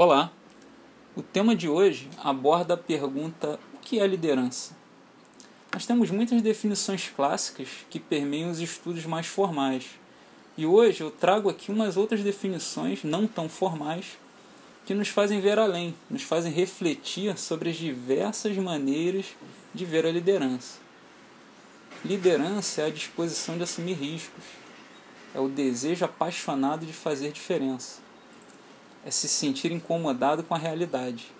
Olá! O tema de hoje aborda a pergunta: o que é liderança? Nós temos muitas definições clássicas que permeiam os estudos mais formais, e hoje eu trago aqui umas outras definições não tão formais que nos fazem ver além, nos fazem refletir sobre as diversas maneiras de ver a liderança. Liderança é a disposição de assumir riscos, é o desejo apaixonado de fazer diferença é se sentir incomodado com a realidade,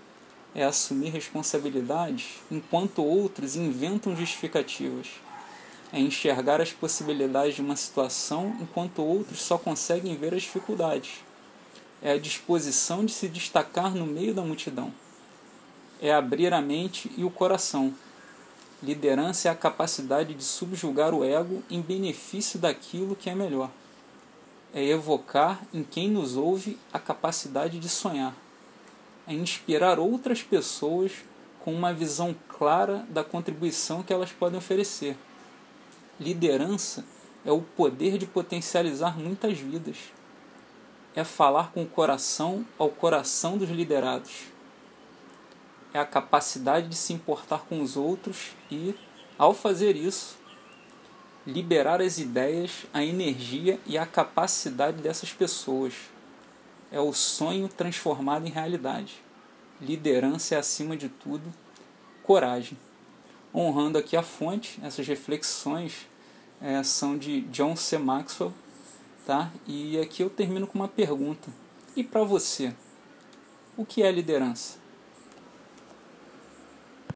é assumir responsabilidades enquanto outros inventam justificativas, é enxergar as possibilidades de uma situação enquanto outros só conseguem ver as dificuldades, é a disposição de se destacar no meio da multidão, é abrir a mente e o coração. Liderança é a capacidade de subjugar o ego em benefício daquilo que é melhor é evocar em quem nos ouve a capacidade de sonhar, é inspirar outras pessoas com uma visão clara da contribuição que elas podem oferecer. Liderança é o poder de potencializar muitas vidas. É falar com o coração ao coração dos liderados. É a capacidade de se importar com os outros e, ao fazer isso, liberar as ideias, a energia e a capacidade dessas pessoas. É o sonho transformado em realidade. Liderança é, acima de tudo, coragem. Honrando aqui a fonte, essas reflexões é, são de John C. Maxwell. Tá? E aqui eu termino com uma pergunta. E para você, o que é liderança?